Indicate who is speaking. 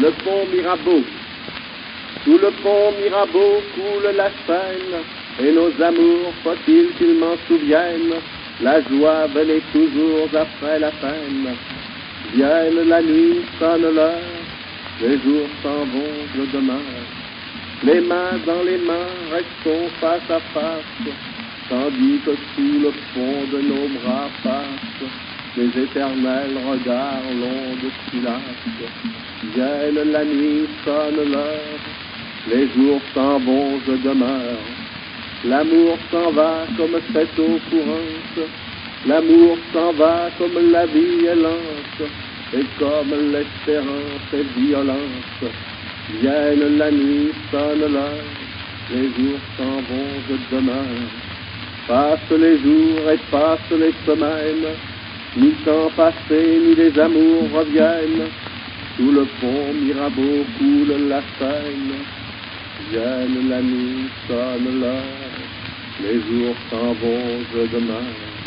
Speaker 1: le pont Mirabeau. Sous le pont Mirabeau coule la Seine, et nos amours, faut-il qu'ils m'en souviennent, la joie venait toujours après la peine. Vienne la nuit, sonne l'heure, les jours s'en vont, je demeure. Les mains dans les mains, restons face à face, tandis que sous le fond de nos bras passent les éternels regards longs de silence. Vienne la nuit, sonne l'heure, les jours s'en vont, je demeure. L'amour s'en va comme cette eau courante, l'amour s'en va comme la vie est lente, et comme l'espérance est violente. Vienne la nuit, sonne l'heure, les jours s'en vont, je demeure. Passent les jours et passent les semaines, ni temps passé, ni les amours reviennent. Sous le pont Mirabeau coule la Seine. Vienne la nuit, sonne l'heure, les jours s'en vont, je demeure.